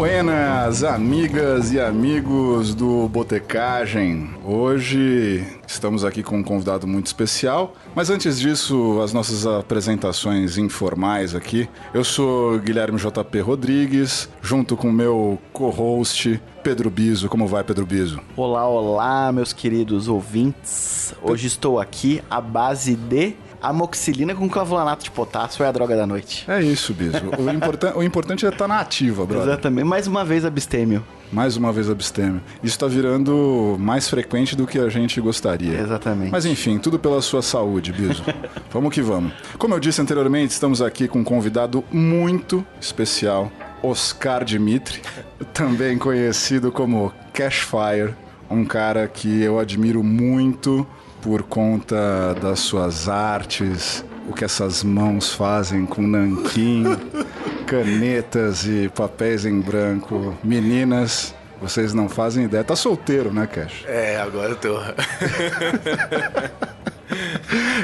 Buenas, amigas e amigos do Botecagem. Hoje estamos aqui com um convidado muito especial, mas antes disso, as nossas apresentações informais aqui. Eu sou Guilherme JP Rodrigues, junto com meu co-host Pedro Biso. Como vai, Pedro Biso? Olá, olá, meus queridos ouvintes. Hoje estou aqui à base de amoxicilina com clavulanato de potássio é a droga da noite. É isso, Biso. O, importan o importante é estar na ativa, brother. Exatamente. Mais uma vez abstêmio. Mais uma vez abstêmio. Isso está virando mais frequente do que a gente gostaria. Exatamente. Mas enfim, tudo pela sua saúde, Biso. vamos que vamos. Como eu disse anteriormente, estamos aqui com um convidado muito especial, Oscar Dimitri, também conhecido como Cashfire, um cara que eu admiro muito por conta das suas artes, o que essas mãos fazem com nanquim, canetas e papéis em branco. Meninas, vocês não fazem ideia. Tá solteiro, né, Cash? É, agora eu tô.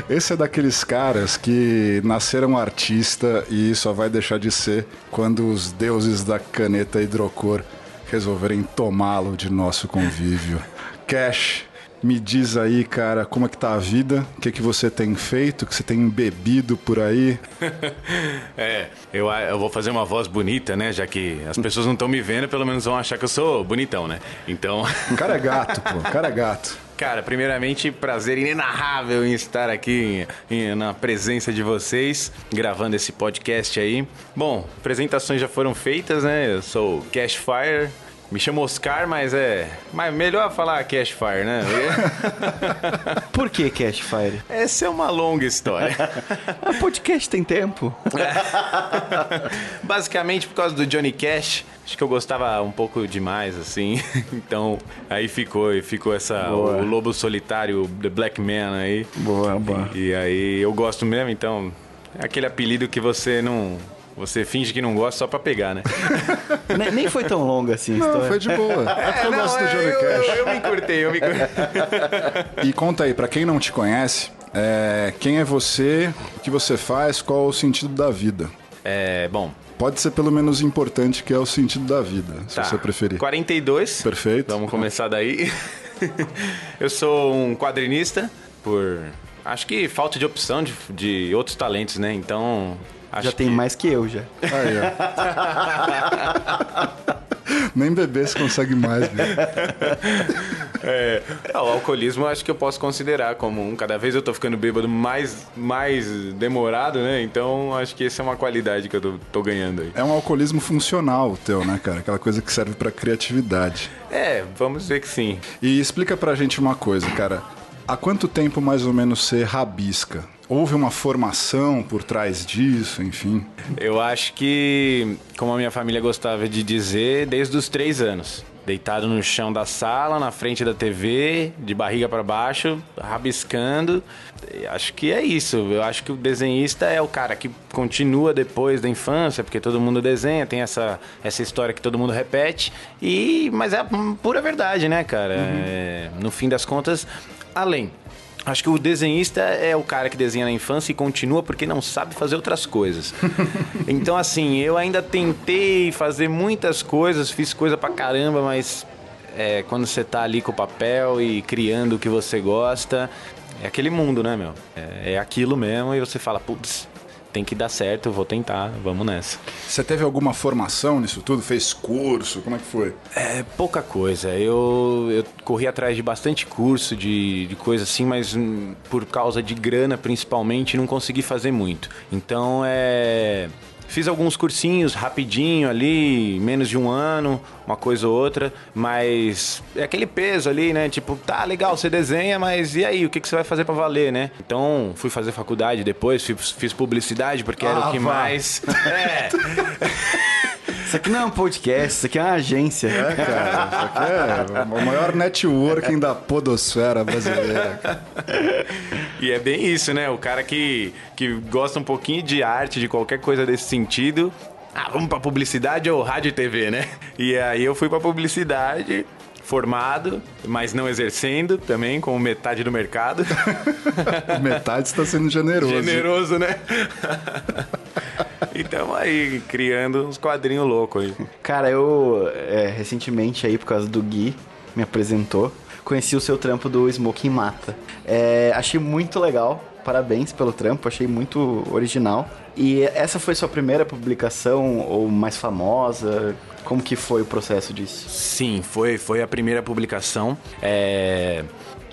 Esse é daqueles caras que nasceram artista e só vai deixar de ser quando os deuses da caneta hidrocor resolverem tomá-lo de nosso convívio. Cash, me diz aí, cara, como é que tá a vida? O que, é que você tem feito? O que você tem bebido por aí? é, eu, eu vou fazer uma voz bonita, né? Já que as pessoas não estão me vendo, pelo menos vão achar que eu sou bonitão, né? Então. O cara é gato, pô. O cara é gato. Cara, primeiramente, prazer inenarrável em estar aqui em, na presença de vocês, gravando esse podcast aí. Bom, apresentações já foram feitas, né? Eu sou o Cashfire, me chamo Oscar, mas é. Mas melhor falar Cashfire, né? Por que Cashfire? Essa é uma longa história. A podcast tem tempo. Basicamente por causa do Johnny Cash. Acho que eu gostava um pouco demais, assim. Então, aí ficou, ficou essa. Boa. O Lobo Solitário, The Black Man aí. Boa, boa. E, e aí eu gosto mesmo, então. É aquele apelido que você não você finge que não gosta só pra pegar, né? nem, nem, foi tão longa assim não, história. foi de boa. É, eu não, gosto do Johnny eu, Cash. Eu, eu, me curtei, eu me curtei. e conta aí, pra quem não te conhece, é, quem é você, o que você faz, qual o sentido da vida? É, bom... Pode ser pelo menos importante, que é o sentido da vida, se tá. você preferir. 42. Perfeito. Vamos começar daí. eu sou um quadrinista por acho que falta de opção de, de outros talentos, né? Então, Acho já tem mais que eu já. Aí, ó. Nem bebê se consegue mais, é, o alcoolismo acho que eu posso considerar como um. Cada vez eu tô ficando bêbado mais, mais demorado, né? Então acho que essa é uma qualidade que eu tô, tô ganhando aí. É um alcoolismo funcional o teu, né, cara? Aquela coisa que serve pra criatividade. É, vamos dizer que sim. E explica pra gente uma coisa, cara. Há quanto tempo mais ou menos você rabisca? Houve uma formação por trás disso, enfim? Eu acho que, como a minha família gostava de dizer, desde os três anos. Deitado no chão da sala, na frente da TV, de barriga para baixo, rabiscando. Acho que é isso. Eu acho que o desenhista é o cara que continua depois da infância, porque todo mundo desenha, tem essa, essa história que todo mundo repete. E mas é a pura verdade, né, cara? Uhum. É, no fim das contas, além. Acho que o desenhista é o cara que desenha na infância e continua porque não sabe fazer outras coisas. então, assim, eu ainda tentei fazer muitas coisas, fiz coisa pra caramba, mas é, quando você tá ali com o papel e criando o que você gosta, é aquele mundo, né, meu? É, é aquilo mesmo e você fala, putz, tem que dar certo, vou tentar, vamos nessa. Você teve alguma formação nisso tudo? Fez curso? Como é que foi? É, pouca coisa. Eu, eu corri atrás de bastante curso, de, de coisa assim, mas hum, por causa de grana principalmente, não consegui fazer muito. Então é Fiz alguns cursinhos rapidinho ali, menos de um ano, uma coisa ou outra, mas é aquele peso ali, né? Tipo, tá legal, você desenha, mas e aí, o que, que você vai fazer para valer, né? Então, fui fazer faculdade depois, fiz, fiz publicidade porque ah, era o que vá. mais. É. Isso aqui não é um podcast, isso aqui é uma agência. É, cara. Isso aqui é o maior networking da podosfera brasileira. E é bem isso, né? O cara que, que gosta um pouquinho de arte, de qualquer coisa desse sentido, ah, vamos pra publicidade ou rádio e TV, né? E aí eu fui pra publicidade, formado, mas não exercendo também, como metade do mercado. metade está sendo generoso. Generoso, né? e tamo aí, criando uns quadrinhos loucos aí. Cara, eu é, recentemente aí, por causa do Gui, me apresentou, conheci o seu trampo do Smoking Mata. É, achei muito legal, parabéns pelo trampo, achei muito original. E essa foi sua primeira publicação ou mais famosa? Como que foi o processo disso? Sim, foi, foi a primeira publicação. É,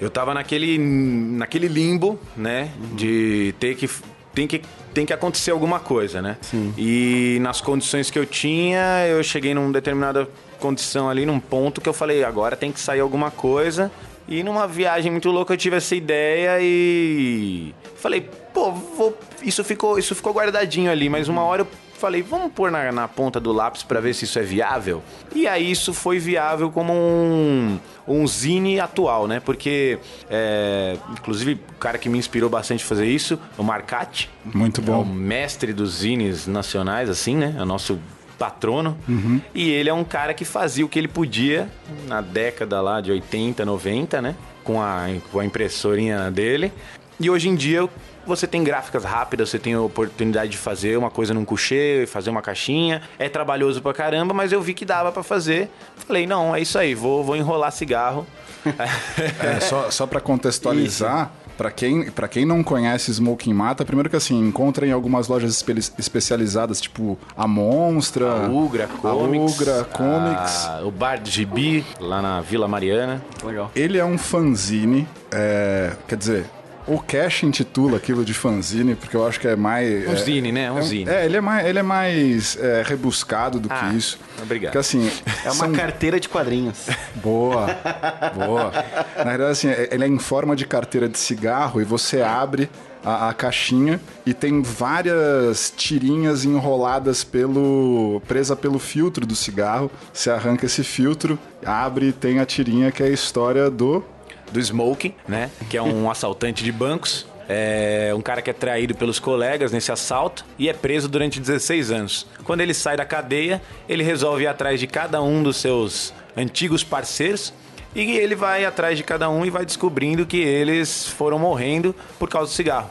eu tava naquele, naquele limbo, né? De ter que. Tem que tem que acontecer alguma coisa, né? Sim. E nas condições que eu tinha, eu cheguei numa determinada condição ali, num ponto que eu falei, agora tem que sair alguma coisa. E numa viagem muito louca eu tive essa ideia e falei, pô, vou... isso ficou isso ficou guardadinho ali, mas uma hora eu falei, vamos pôr na, na ponta do lápis para ver se isso é viável. E aí isso foi viável como um, um zine atual, né? Porque, é, inclusive, o cara que me inspirou bastante a fazer isso, o Marcati. Muito É o bom. mestre dos zines nacionais, assim, né? É o nosso patrono. E ele é um cara que fazia o que ele podia na década lá de 80, 90, né? Com a, com a impressorinha dele. E hoje em dia você tem gráficas rápidas, você tem a oportunidade de fazer uma coisa num coucher, fazer uma caixinha. É trabalhoso pra caramba, mas eu vi que dava pra fazer. Falei, não, é isso aí, vou, vou enrolar cigarro. É, só só para contextualizar, para quem, pra quem não conhece Smoking Mata, primeiro que assim, encontra em algumas lojas espe- especializadas, tipo a Monstra, A Ugra Comics. a Ugra Comics. a- o Bar de Gibi, lá na Vila Mariana. Legal. Ele é um fanzine, é, quer dizer, o Cash intitula aquilo de fanzine, porque eu acho que é mais... Um é, zine, né? Um é, zine. É, ele é mais, ele é mais é, rebuscado do Ah, que isso. obrigado. Porque assim... É uma são- carteira de quadrinhos. Boa, boa. Na verdade, assim, ele é em forma de carteira de cigarro e você abre a, a caixinha e tem várias tirinhas enroladas pelo. presa pelo filtro do cigarro. Você arranca esse filtro, abre e tem a tirinha que é a história do. Do Smoking, né? Que é um assaltante de bancos. É um cara que é traído pelos colegas nesse assalto e é preso durante 16 anos. Quando ele sai da cadeia, ele resolve ir atrás de cada um dos seus antigos parceiros e ele vai atrás de cada um e vai descobrindo que eles foram morrendo por causa do cigarro.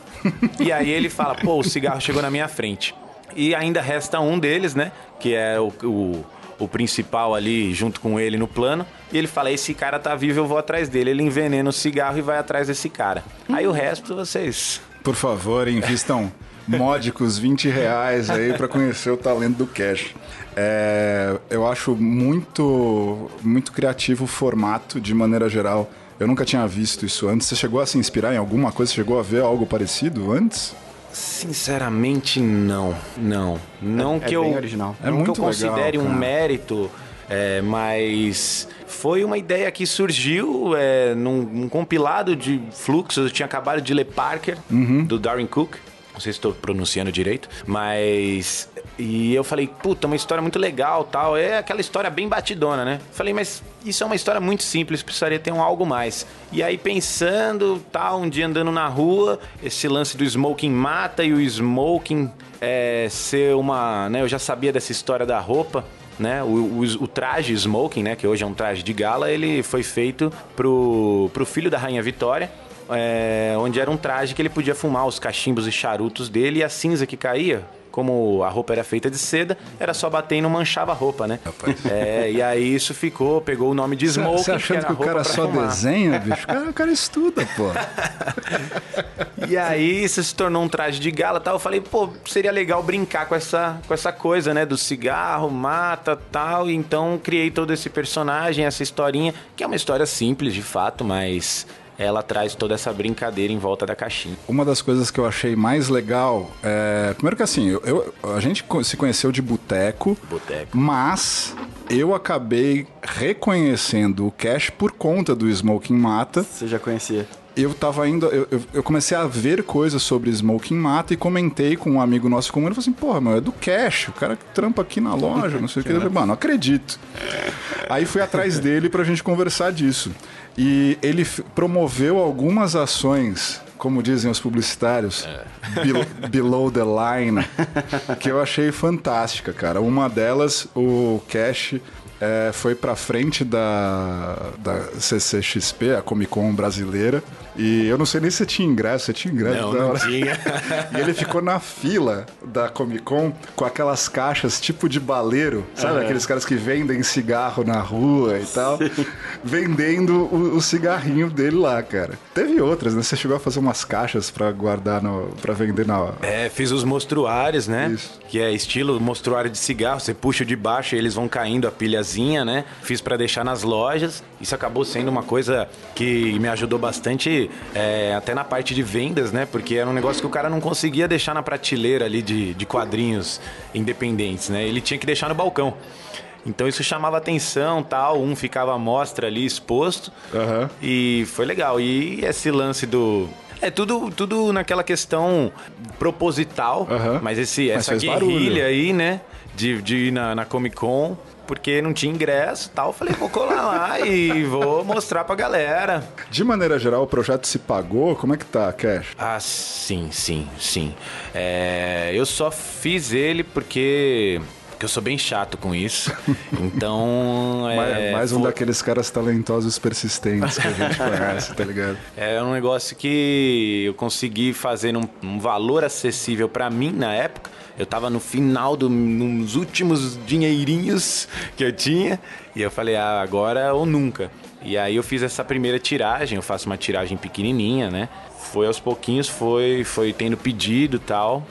e aí ele fala: pô, o cigarro chegou na minha frente. E ainda resta um deles, né? Que é o, o o principal ali junto com ele no plano. E ele fala: Esse cara tá vivo, eu vou atrás dele. Ele envenena o cigarro e vai atrás desse cara. Aí o resto vocês. Por favor, invistam módicos 20 reais aí para conhecer o talento do Cash. É, eu acho muito, muito criativo o formato de maneira geral. Eu nunca tinha visto isso antes. Você chegou a se inspirar em alguma coisa? Você chegou a ver algo parecido antes? Sinceramente, não. Não. Não É que bem eu. original. É não muito que eu considere legal, um mérito. é, mas foi uma ideia que surgiu é, num, num compilado de fluxos. Eu tinha acabado de ler Parker, Uhum. do Darwin Cook. Não sei se estou pronunciando direito, mas. E eu falei, puta, uma história muito legal tal. É aquela história bem batidona, né? Falei, mas isso é uma história muito simples, precisaria ter um algo mais. E aí, pensando, tal, um dia andando na rua, esse lance do smoking mata e o smoking é, ser uma. Né, eu já sabia dessa história da roupa. Né? O, o, o traje smoking, né? Que hoje é um traje de gala, ele foi feito pro, pro filho da Rainha Vitória é, onde era um traje que ele podia fumar os cachimbos e charutos dele e a cinza que caía. Como a roupa era feita de seda, era só bater e não manchava a roupa, né? É, e aí isso ficou, pegou o nome de smoking. Você achando era que o cara só fumar. desenha, bicho? O cara, o cara estuda, pô. E aí isso se tornou um traje de gala e tal. Eu falei, pô, seria legal brincar com essa, com essa coisa, né? Do cigarro, mata tal. E então criei todo esse personagem, essa historinha, que é uma história simples de fato, mas ela traz toda essa brincadeira em volta da caixinha. Uma das coisas que eu achei mais legal é. Primeiro que assim, eu, eu- a gente se conheceu de boteco. Boteco. Mas eu acabei reconhecendo o Cash por conta do Smoking Mata. Você já conhecia? Eu tava indo. Eu, eu- eu comecei a ver coisas sobre Smoking Mata e comentei com um amigo nosso comum. Ele falou assim: porra, meu, é do Cash, o cara que trampa aqui na loja, não sei o que. Eu falei, mano, não acredito. Aí fui atrás dele pra gente conversar disso. E ele promoveu algumas ações, como dizem os publicitários, bel- below the line, que eu achei fantástica, cara. Uma delas, o Cash é, foi pra frente da, da CCXP, a Comic Con brasileira. E eu não sei nem se tinha ingresso, você tinha ingresso? Não, não tinha. E ele ficou na fila da Comic Con com aquelas caixas tipo de baleiro, sabe? Aqueles caras que vendem cigarro na rua e tal, vendendo o, o cigarrinho dele lá, cara. Teve outras, né? Você chegou a fazer umas caixas pra guardar, no, pra vender na. É, fiz os mostruários, né? Isso. Que é estilo mostruário de cigarro. Você puxa de baixo e eles vão caindo a pilhazinha, né? Fiz pra deixar nas lojas. Isso acabou sendo uma coisa que me ajudou bastante, é, até na parte de vendas, né? Porque era um negócio que o cara não conseguia deixar na prateleira ali de, de quadrinhos independentes, né? Ele tinha que deixar no balcão. Então isso chamava atenção, tal, um ficava à mostra ali exposto. Aham. E foi legal. E esse lance do. É tudo, tudo naquela questão proposital, Aham. mas esse, Mas essa guerrilha barulho. aí, né? De, de ir na, na Comic Con, porque não tinha ingresso e tal. Eu falei, vou colar lá e vou mostrar pra galera. De maneira geral, o projeto se pagou? Como é que tá, Cash? Ah, sim, sim, sim. É, eu só fiz ele porque. porque eu sou bem chato com isso. Então. Mais, é, mais um foi- daqueles caras talentosos persistentes que a gente conhece, tá ligado? É um negócio que eu consegui fazer num, num valor acessível pra mim na época. Eu tava no final dos nos últimos dinheirinhos que eu tinha. E eu falei, ah, agora ou nunca. E aí eu fiz essa primeira tiragem, eu faço uma tiragem pequenininha, né? Foi aos pouquinhos, foi, foi tendo pedido e tal.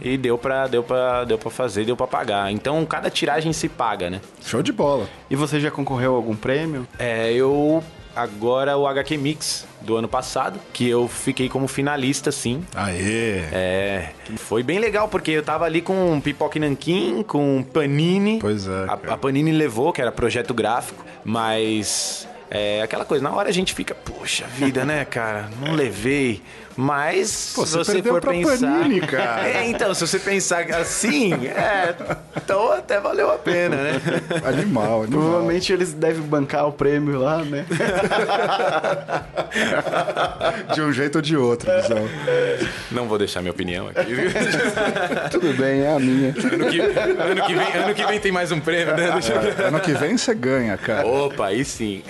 E deu pra, deu, pra, deu pra fazer, deu pra pagar. Então cada tiragem se paga, né? Show de bola. E você já concorreu a algum prêmio? É, eu. Agora o HQ Mix do ano passado, que eu fiquei como finalista, sim. Aê! É, foi bem legal, porque eu tava ali com Pipoca e Nanquim, com Panini. Pois é, A, a Panini levou, que era projeto gráfico, mas é aquela coisa, na hora a gente fica, poxa vida, né, cara? Não levei. Mas Pô, se você for pra pensar. Panini, cara. É, então, se você pensar assim, é, então até valeu a pena, né? Animal, animal. Provavelmente eles devem bancar o prêmio lá, né? De um jeito ou de outro, Bizão. Não vou deixar minha opinião aqui. Tudo bem, é a minha. ano, que, ano que vem, ano que vem tem mais um prêmio, né? Deixa eu- Ano que vem você ganha, cara. Opa, aí sim.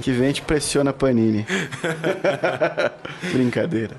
Que vem te pressiona a Panini. Brincadeira.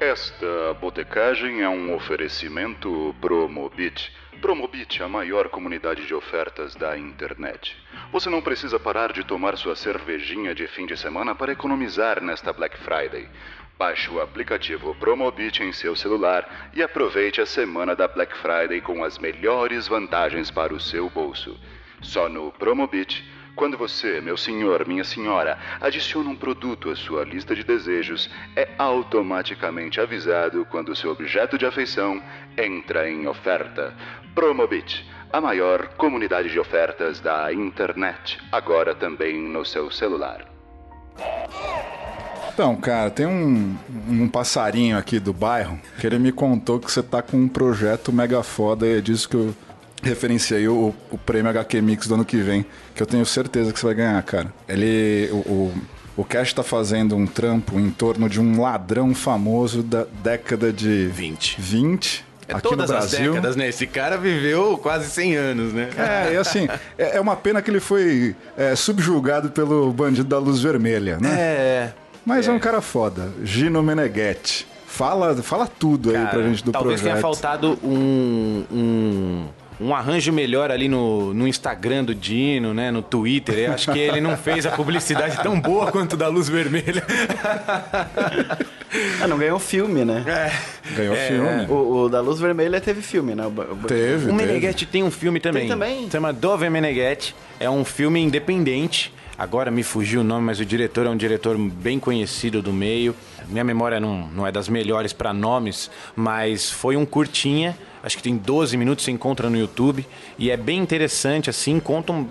Esta botecagem é um oferecimento Promobit. Promobit, a maior comunidade de ofertas da internet. Você não precisa parar de tomar sua cervejinha de fim de semana para economizar nesta Black Friday. Baixe o aplicativo Promobit em seu celular e aproveite a semana da Black Friday com as melhores vantagens para o seu bolso. Só no Promobit quando você, meu senhor, minha senhora, adiciona um produto à sua lista de desejos, é automaticamente avisado quando seu objeto de afeição entra em oferta. Promobit, a maior comunidade de ofertas da internet, agora também no seu celular. Então, cara, tem um, um passarinho aqui do bairro que ele me contou que você tá com um projeto mega foda e é disso que eu referenciei o, o prêmio HQ Mix do ano que vem, que eu tenho certeza que você vai ganhar, cara. Ele. O, o, o Cash tá fazendo um trampo em torno de um ladrão famoso da década de 20. 20 É aqui todas no as Brasil. décadas, né? Esse cara viveu quase 100 anos, né? É, e assim, é, é uma pena que ele foi é, subjugado pelo bandido da luz vermelha, né? É. Mas é. um cara foda, Gino Meneghetti. Fala, fala tudo aí pra gente do talvez projeto. tenha faltado um, um, um arranjo melhor ali no, no Instagram do Dino, né? No Twitter. Eu acho que ele não fez a publicidade tão boa quanto da Luz Vermelha. Ah, não ganhou filme, né? Ganhou É, filme. O, o da Luz Vermelha teve filme, né? O, Teve, O. Meneghetti tem um filme também. Tem também? Se chama Dove Meneghetti. É um filme independente. Agora me fugiu o nome, mas o diretor é um diretor bem conhecido do meio. Minha memória não, não é das melhores para nomes, mas foi um curtinha. Acho que tem 12 minutos, você encontra no YouTube. E é bem interessante, assim, conta um,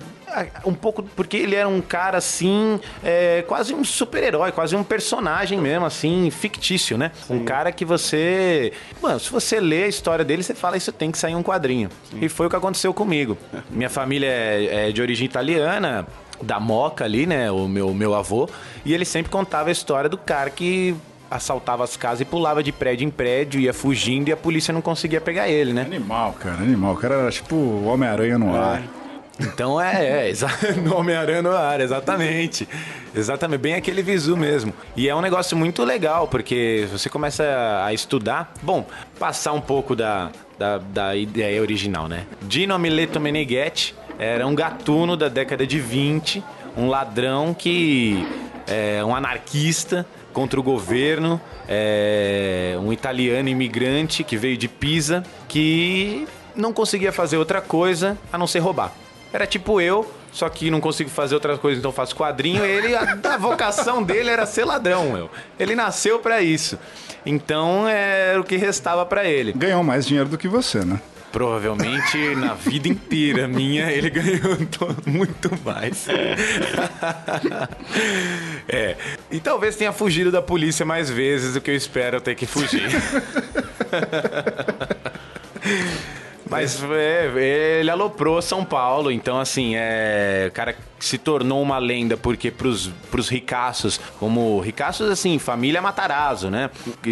um pouco... Porque ele era um cara, assim, é, quase um super-herói, quase um personagem mesmo, assim, fictício, né? Um cara que você... Mano, se você lê a história dele, você fala, isso tem que sair um quadrinho. E foi o que aconteceu comigo. Minha família é, é de origem italiana, da Moca ali, né? O meu, meu avô. E ele sempre contava a história do cara que assaltava as casas e pulava de prédio em prédio, ia fugindo e a polícia não conseguia pegar ele, né? Animal, cara, animal. O cara era tipo o Homem-Aranha no ar. Então é, é no Homem-Aranha no ar, exatamente. Exatamente, bem aquele visu mesmo. E é um negócio muito legal, porque você começa a estudar. Bom, passar um pouco da, da, da ideia original, né? Dino Mileto Meneghetti era um gatuno da década de 20, um ladrão que é um anarquista contra o governo, é um italiano imigrante que veio de Pisa, que não conseguia fazer outra coisa a não ser roubar. Era tipo eu, só que não consigo fazer outras coisas, então faço quadrinho. Ele, a, a vocação dele era ser ladrão, meu. Ele nasceu pra isso. Então era o que restava pra ele. Ganhou mais dinheiro do que você, né? Provavelmente na vida inteira minha ele ganhou to- muito mais. é. E talvez tenha fugido da polícia mais vezes do que eu espero ter que fugir. Mas é, ele aloprou São Paulo, então assim, é, o cara se tornou uma lenda porque pros, pros ricaços, como ricaços assim, família Matarazzo, né?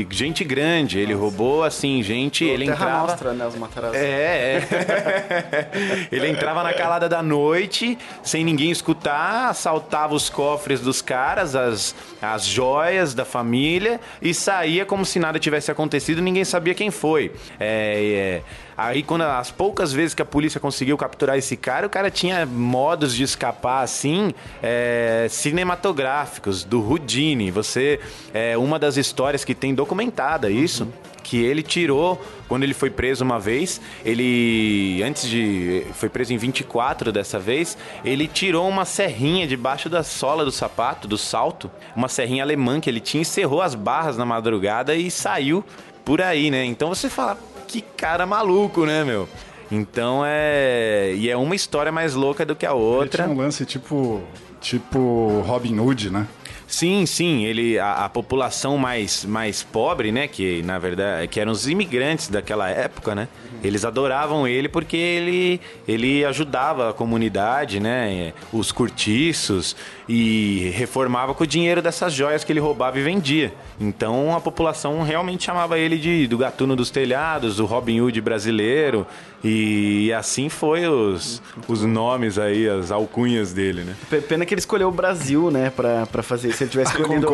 Gente grande, ele roubou assim, gente, ele entrava Nostra, né, os Matarazzo. é, é. Ele entrava na calada da noite, sem ninguém escutar, assaltava os cofres dos caras, as, as joias da família e saía como se nada tivesse acontecido, ninguém sabia quem foi. É, é. Aí, quando as poucas vezes que a polícia conseguiu capturar esse cara, o cara tinha modos de escapar assim, é, cinematográficos, do Houdini. Você, é uma das histórias que tem documentada isso que ele tirou quando ele foi preso uma vez. Ele, antes de. Foi preso em 24 dessa vez. Ele tirou uma serrinha debaixo da sola do sapato, do salto. Uma serrinha alemã que ele tinha, encerrou as barras na madrugada e saiu por aí, né? Então você fala, que cara maluco, né, meu? Então é. E é uma história mais louca do que a Ele outra. tinha um lance tipo, tipo Robin Hood, né? Sim, sim, ele a, a população mais, mais pobre, né, que na verdade que eram os imigrantes daquela época, né? Eles adoravam ele porque ele ele ajudava a comunidade, né, os cortiços e reformava com o dinheiro dessas joias que ele roubava e vendia. Então a população realmente chamava ele de do gatuno dos telhados, do Robin Hood brasileiro e, assim foi os, os nomes aí, as alcunhas dele, né? P- Pena que ele escolheu o Brasil, né, pra, pra fazer isso. Se ele tivesse escolhido.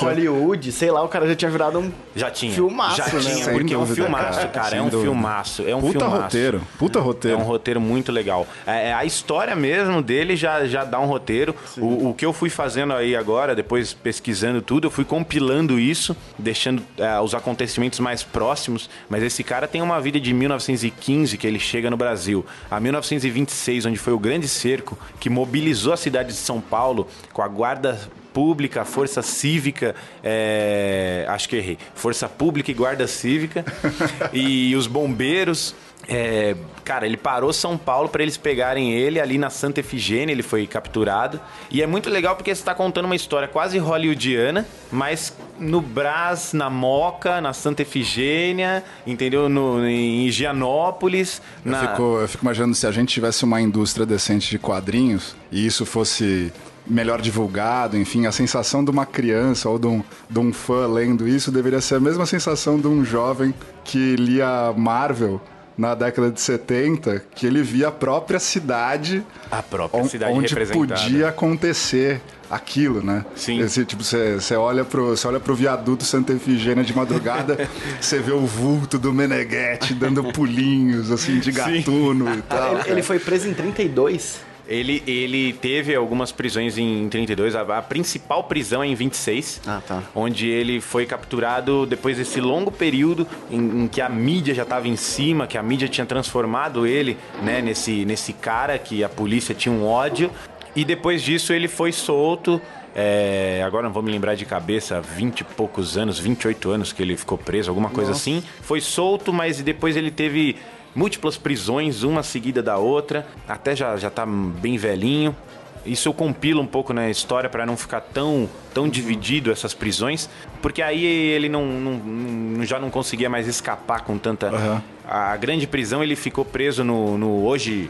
Hollywood, sei lá, o cara já tinha virado um Já tinha. filmaço, já né? tinha, Sem porque é um dúvida, filmaço, cara, cara. é um dúvida. filmaço. É um Puta filmaço. roteiro, puta roteiro. É um roteiro muito legal. É, é, a história mesmo dele já, já dá um roteiro. O, o que eu fui fazendo aí agora, depois pesquisando tudo, eu fui compilando isso, deixando é, os acontecimentos mais próximos. Mas esse cara tem uma vida de 1915 que ele chega no Brasil, a 1926, onde foi o grande cerco que mobilizou a cidade de São Paulo com a guarda pública, força cívica, é, acho que errei, força pública e guarda cívica e os bombeiros. É, cara, ele parou São Paulo para eles pegarem ele ali na Santa Efigênia, ele foi capturado. E é muito legal porque você está contando uma história quase hollywoodiana, mas no Brás, na Moca, na Santa Efigênia, entendeu? No, em Higienópolis. Eu, na... fico, eu fico imaginando se a gente tivesse uma indústria decente de quadrinhos e isso fosse melhor divulgado, enfim, a sensação de uma criança ou de um, de um fã lendo isso deveria ser a mesma sensação de um jovem que lia Marvel na década de 70, que ele via a própria cidade, A própria on- cidade onde podia acontecer aquilo, né? Sim. Esse, tipo, você você olha pro, você olha pro viaduto Santa Efigênia de madrugada, você vê o vulto do Meneghetti dando pulinhos, assim, de gatuno e tal. Ele, ele foi preso em 32. Ele, ele teve algumas prisões em 32, a, a principal prisão é em 26, Ah, tá. onde ele foi capturado depois desse longo período em, em que a mídia já estava em cima, que a mídia tinha transformado ele né, nesse, nesse cara que a polícia tinha um ódio. E depois disso ele foi solto. é, agora não vou me lembrar de cabeça, 20 e poucos anos, 28 anos que ele ficou preso, alguma coisa assim. Foi solto, mas depois ele teve múltiplas prisões, uma seguida da outra, até já, já tá bem velhinho. Isso eu compilo um pouco na história para não ficar tão, tão dividido essas prisões, porque aí ele não, não- já não conseguia mais escapar com tanta. Aham. A grande prisão ele ficou preso no, no hoje,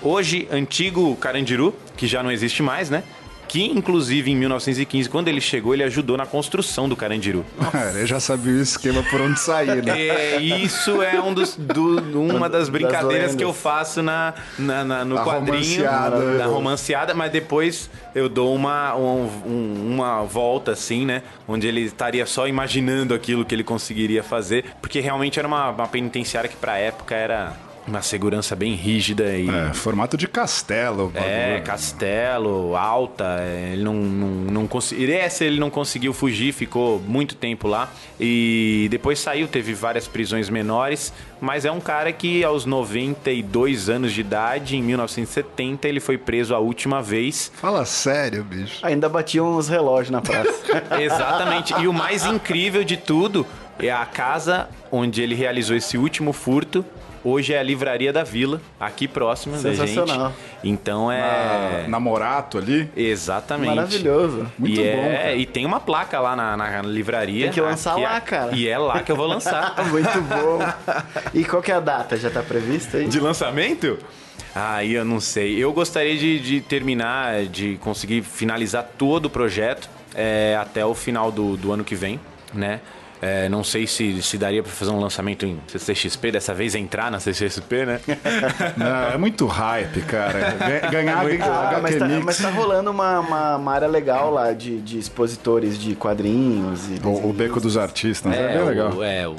hoje antigo Carandiru, que já não existe mais, né? Que inclusive em 1915, quando ele chegou, ele ajudou na construção do Carandiru. Cara, eu já sabia o esquema por onde sair, né? É, isso é um dos, do- uma das brincadeiras que eu faço na, na- na- no A quadrinho, romanceada. da romanceada, mas depois eu dou uma, um- um- uma volta assim, né? Onde ele estaria só imaginando aquilo que ele conseguiria fazer, porque realmente era uma, uma penitenciária que pra época era uma segurança bem rígida e É, formato de castelo. é, bagulho. Castelo, Alta, ele não, não, não conseguiu. Essa ele não conseguiu fugir, ficou muito tempo lá. E depois saiu, teve várias prisões menores, mas é um cara que aos 92 anos de idade, em 1970, ele foi preso a última vez. Fala sério, bicho. Ainda batiam os relógios na praça. Exatamente. E o mais incrível de tudo é a casa onde ele realizou esse último furto. Hoje é a livraria da Vila, aqui próxima da gente. Sensacional. Então é. Na Namorato ali. Exatamente. Maravilhoso. Muito e bom, é- cara. E tem uma placa lá na, na livraria. Tem que lançar Aqui é- lá, cara. E é lá que eu vou lançar. Muito bom. E qual que é a data? Já tá prevista aí? De lançamento? Aí eu não sei. Eu gostaria de, de terminar, de conseguir finalizar todo o projeto é, até o final do, do ano que vem, né? É, não sei se, se daria pra fazer um lançamento em CCXP, dessa vez entrar na CCXP, né? Não, é muito hype, cara. Ga- Ganhar Ah, a mas, tá, mas tá rolando uma, uma, uma área legal lá de, de expositores de quadrinhos e O, o Beco dos Artistas, é, bem o- legal. É, o,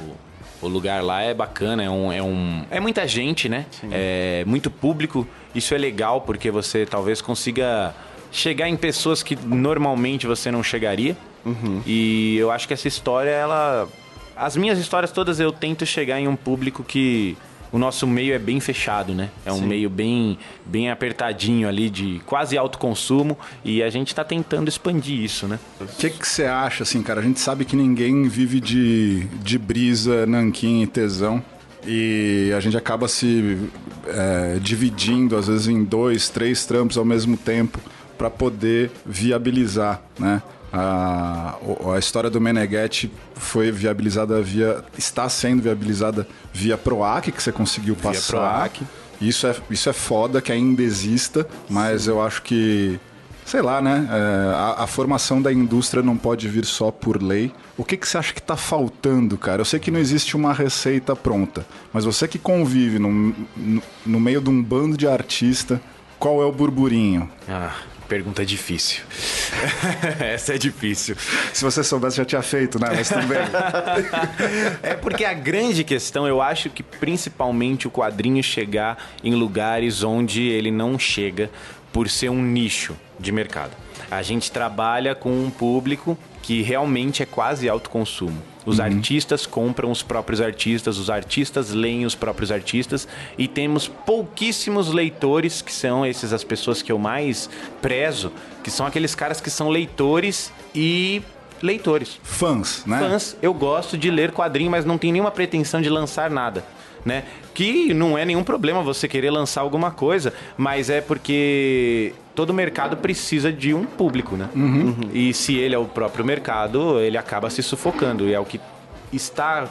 o lugar lá é bacana, é um, é um. É muita gente, né? É muito público. Isso é legal porque você talvez consiga chegar em pessoas que normalmente você não chegaria. E eu acho que essa história, ela. As minhas histórias todas eu tento chegar em um público que. O nosso meio é bem fechado, né? É um meio bem, bem apertadinho ali, de quase autoconsumo. E a gente tá tentando expandir isso, né? O que que você acha, assim, cara? A gente sabe que ninguém vive de, de brisa, nanquim e tesão. E a gente acaba se é, dividindo, às vezes, em dois, três trampos ao mesmo tempo para poder viabilizar, né? A, a história do Meneghetti foi viabilizada via... Está sendo viabilizada via PROAC, que você conseguiu passar. PROAC. Isso é, isso é foda que ainda exista, mas eu acho que sei lá, né? é, a, a formação da indústria não pode vir só por lei. O que, que você acha que está faltando, cara? Eu sei que não existe uma receita pronta, mas você que convive no, no, no meio de um bando de artista, qual é o burburinho? Ah, pergunta difícil. Essa é difícil. Se você soubesse, já tinha feito, né? Mas também. É porque a grande questão, eu acho que principalmente o quadrinho chegar em lugares onde ele não chega por ser um nicho de mercado. A gente trabalha com um público que realmente é quase autoconsumo. Os artistas compram os próprios artistas, os artistas leem os próprios artistas e temos pouquíssimos leitores, que são esses as pessoas que eu mais prezo, que são aqueles caras que são leitores e leitores Fãs, né? fãs. Eu gosto de ler quadrinho, mas não tenho nenhuma pretensão de lançar nada. Né? Que não é nenhum problema você querer lançar alguma coisa, mas é porque todo mercado precisa de um público, né? E se ele é o próprio mercado, ele acaba se sufocando. E é o que está.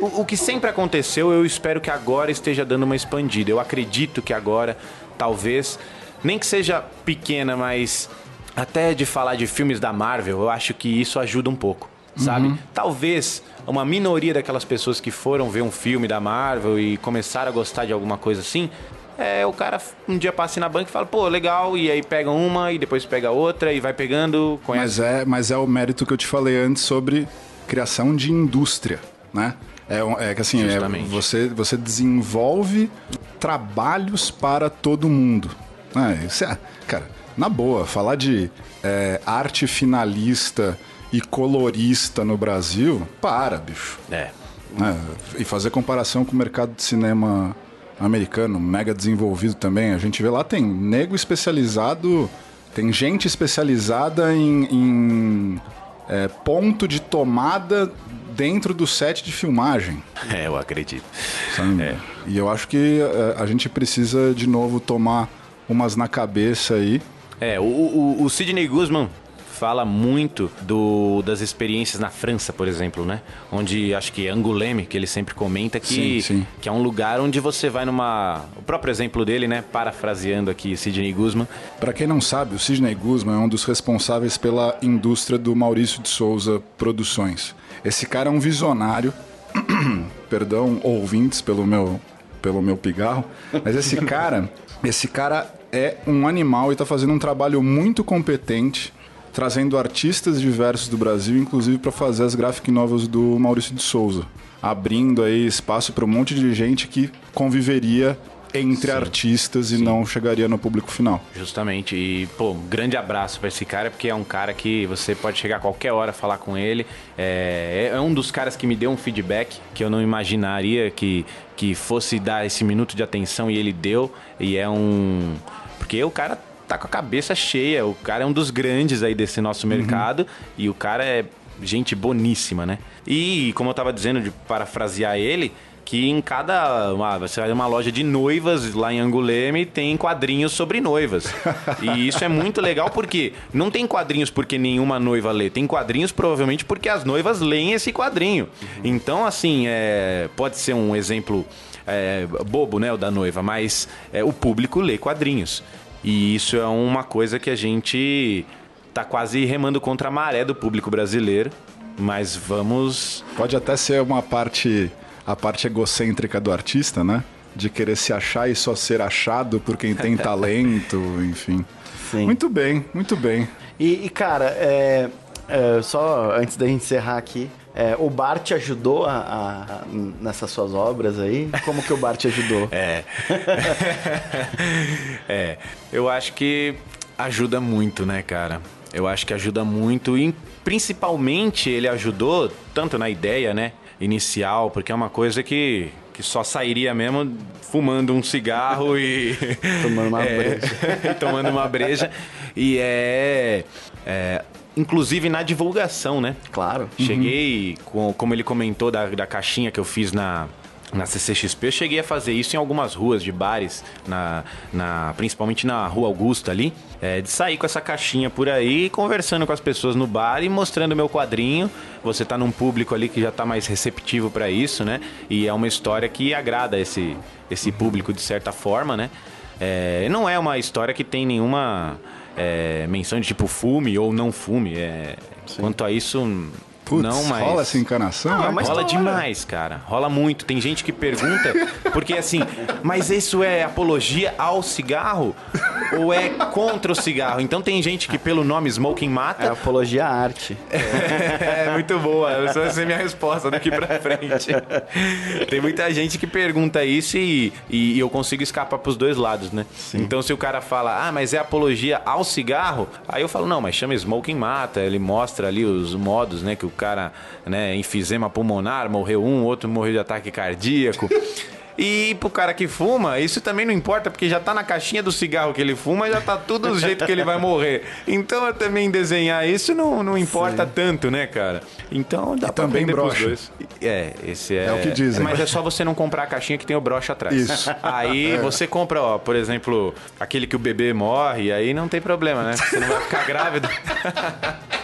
O, o que sempre aconteceu, eu espero que agora esteja dando uma expandida. Eu acredito que agora, talvez, nem que seja pequena, mas até de falar de filmes da Marvel, eu acho que isso ajuda um pouco, sabe? Talvez uma minoria daquelas pessoas que foram ver um filme da Marvel e começaram a gostar de alguma coisa assim, é o cara um dia passa na banca e fala, pô, legal, e aí pega uma e depois pega outra e vai pegando, conhece. Mas é, mas é o mérito que eu te falei antes sobre criação de indústria, né? É, é que assim, é, você, você desenvolve trabalhos para todo mundo. né? Isso é, cara, na boa, falar de é, arte finalista e colorista no Brasil, para, bicho. É. né? E fazer comparação com o mercado de cinema americano, mega desenvolvido também. A gente vê lá, tem nego especializado, tem gente especializada em, em, é, ponto de tomada dentro do set de filmagem. É, eu acredito. sabe? E eu acho que é, a gente precisa de novo tomar umas na cabeça aí. É, o, o, o Sidney Guzman fala muito do, das experiências na França, por exemplo, né? Onde acho que Angoulême, que ele sempre comenta que, Sim, sim. que é um lugar onde você vai numa. O próprio exemplo dele, né? Parafraseando aqui Sidney Guzman. Para quem não sabe, o Sidney Guzman é um dos responsáveis pela indústria do Maurício de Souza Produções. Esse cara é um visionário, perdão, ouvintes pelo meu, pelo meu pigarro, mas esse cara, esse cara é um animal e está fazendo um trabalho muito competente, trazendo artistas diversos do Brasil, inclusive para fazer as graphic novels do Maurício de Souza, abrindo aí espaço para um monte de gente que conviveria entre artistas e não chegaria no público final. Justamente. E, pô, um grande abraço pra esse cara, porque é um cara que você pode chegar a qualquer hora falar com ele. É, é um dos caras que me deu um feedback que eu não imaginaria que, que fosse dar esse minuto de atenção e ele deu. E é um. Porque o cara tá com a cabeça cheia. O cara é um dos grandes aí desse nosso mercado. E o cara é gente boníssima, né? E, como eu tava dizendo, de parafrasear ele que em cada. Uma, você vai numa loja de noivas lá em Anguleme tem quadrinhos sobre noivas. e isso é muito legal porque não tem quadrinhos porque nenhuma noiva lê, tem quadrinhos provavelmente porque as noivas leem esse quadrinho. Então, assim, é, pode ser um exemplo é, bobo, né, o da noiva, mas é, o público lê quadrinhos. E isso é uma coisa que a gente tá quase remando contra a maré do público brasileiro. Mas vamos. Pode até ser uma parte a parte egocêntrica do artista, né? De querer se achar e só ser achado por quem tem talento, enfim. Sim. Muito bem, muito bem. E, e, cara, é, é, só antes da gente encerrar aqui, é, o Bar te ajudou a, a- nessas suas obras aí? Como que o Bar te ajudou? É. é. Eu acho que ajuda muito, né, cara? Eu acho que ajuda muito e principalmente ele ajudou tanto na ideia, né, inicial, porque é uma coisa que que só sairia mesmo fumando um cigarro e Tomando uma É, breja. tomando uma breja e é, é inclusive na divulgação, né? Claro. Cheguei, com, como ele comentou da, da caixinha que eu fiz na, na CCXP, eu cheguei a fazer isso em algumas ruas de bares, na, na, principalmente na Rua Augusta ali, é, de sair com essa caixinha por aí, conversando com as pessoas no bar e mostrando meu quadrinho. Você tá num público ali que já tá mais receptivo para isso, né? E é uma história que agrada esse, esse público de certa forma, né? É, não é uma história que tem nenhuma é, menção de tipo fume ou não fume. É, quanto a isso, Putz, não, mas. rola essa encanação? Não, mas rola demais, cara. Rola muito. Tem gente que pergunta, porque assim, mas isso é apologia ao cigarro ou é contra o cigarro? Então tem gente que pelo nome Smoking É mata. apologia à arte. É, muito boa. Essa vai ser minha resposta daqui pra frente. Tem muita gente que pergunta isso e, e eu consigo escapar pros dois lados, né? Então se o cara fala, ah, mas é apologia ao cigarro, aí eu falo, não, mas chama Smoking Mata. Ele mostra ali os modos, né? Que o cara, né, enfisema pulmonar, morreu um, outro morreu de ataque cardíaco. E pro cara que fuma, isso também não importa, porque já tá na caixinha do cigarro que ele fuma, já tá tudo do jeito que ele vai morrer. Então eu também desenhar isso não, não importa tanto, né, cara? Então dá E pra também brocha. dois. É, esse é. É o que dizem. Mas é só você não comprar a caixinha que tem o broche atrás. Isso. Aí você compra, ó, por exemplo, aquele que o bebê morre, aí não tem problema, né? Você não vai ficar grávida.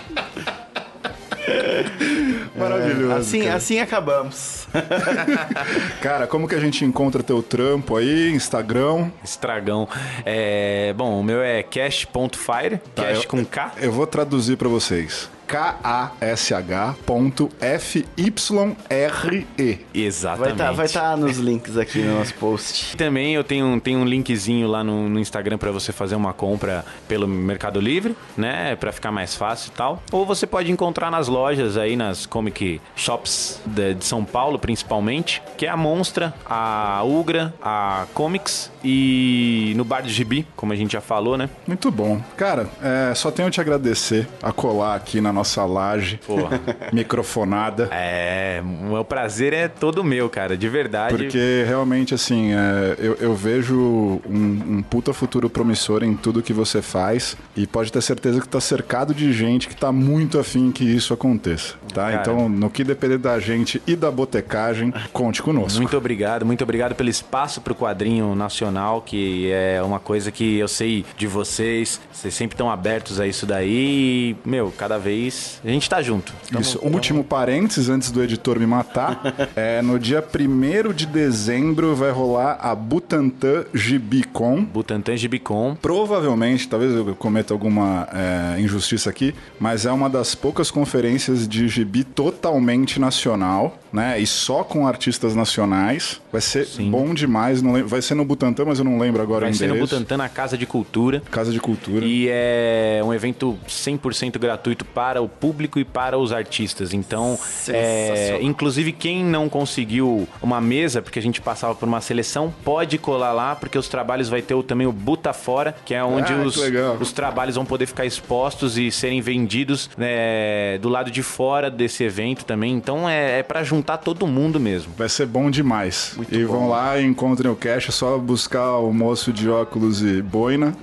Maravilhoso. Assim, cara. assim acabamos. Cara, como que a gente encontra teu trampo aí? Instagram? Estragão. É, bom, o meu é cash.fire, Tá, cash eu- com K. Eu vou traduzir pra vocês. K-A-S-H.F-Y-R-E. Vai Exatamente. estar vai tá nos links aqui no nosso post. Também eu tenho, um- tenho um linkzinho lá no, no Instagram pra você fazer uma compra pelo Mercado Livre, né? Pra ficar mais fácil e tal. Ou você pode encontrar nas lojas aí, nas comic shops de, de São Paulo, principalmente, que é a Monstra, a Ugra, a Comics e no Bar de Gibi, como a gente já falou, né? Muito bom. Cara, é, só tenho a te agradecer a colar aqui na nossa nossa laje Porra. microfonada. É, o prazer é todo meu, cara, de verdade. Porque realmente, assim, é, eu, eu vejo um, um puta futuro promissor em tudo que você faz e pode ter certeza que tá cercado de gente que tá muito afim que isso aconteça, tá? Cara. Então, no que depender da gente e da botecagem, conte conosco. Muito obrigado, muito obrigado pelo espaço pro quadrinho nacional, que é uma coisa que eu sei de vocês. Vocês sempre estão abertos a isso daí. E, meu, cada vez a gente tá junto. Tamo- Isso, último parênteses antes do editor me matar. é, no dia 1 de dezembro vai rolar a Butantan Gibicon. Butantan Gibicon. Provavelmente, talvez eu cometa alguma é, injustiça aqui, mas é uma das poucas conferências de gibi totalmente nacional, né? E só com artistas nacionais. Vai ser bom demais. Não lembro- vai ser no Butantan, mas eu não lembro agora Vai o ser no. Butantan, na Casa de Cultura. Casa de Cultura. E é um evento 100% gratuito para o público e para os artistas. Então, é, inclusive quem não conseguiu uma mesa, porque a gente passava por uma seleção, pode colar lá, porque os trabalhos vai ter também o Buta Fora, que é onde Ah, os, os trabalhos vão poder ficar expostos e serem vendidos né, do lado de fora desse evento também. Então, é, é para juntar todo mundo mesmo. Vai ser bom demais. Muito e bom. vão lá e encontrem o cash, é só buscar o moço de óculos e boina.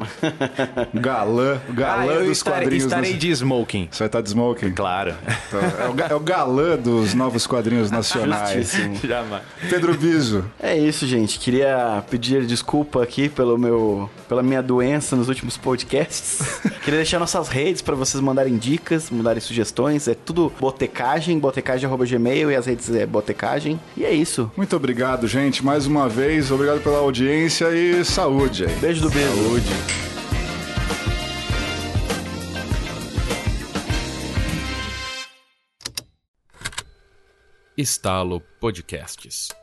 galã, galã Ah, dos estarei, quadrinhos. estarei nas- de smoking. Você vai estar de smoking? Claro. Então, é, o, é o galã dos novos quadrinhos nacionais. Jamais. Pedro Biso, É isso, gente. Queria pedir desculpa aqui pelo meu, pela minha doença nos últimos podcasts. Queria deixar nossas redes para vocês mandarem dicas, mandarem sugestões. É tudo botecagem, botecagem@gmail e as redes é botecagem. E é isso. muito obrigado, gente, mais uma vez. Obrigado pela audiência e saúde aí. Beijo do beijo. Saúde. Estalo Podcasts.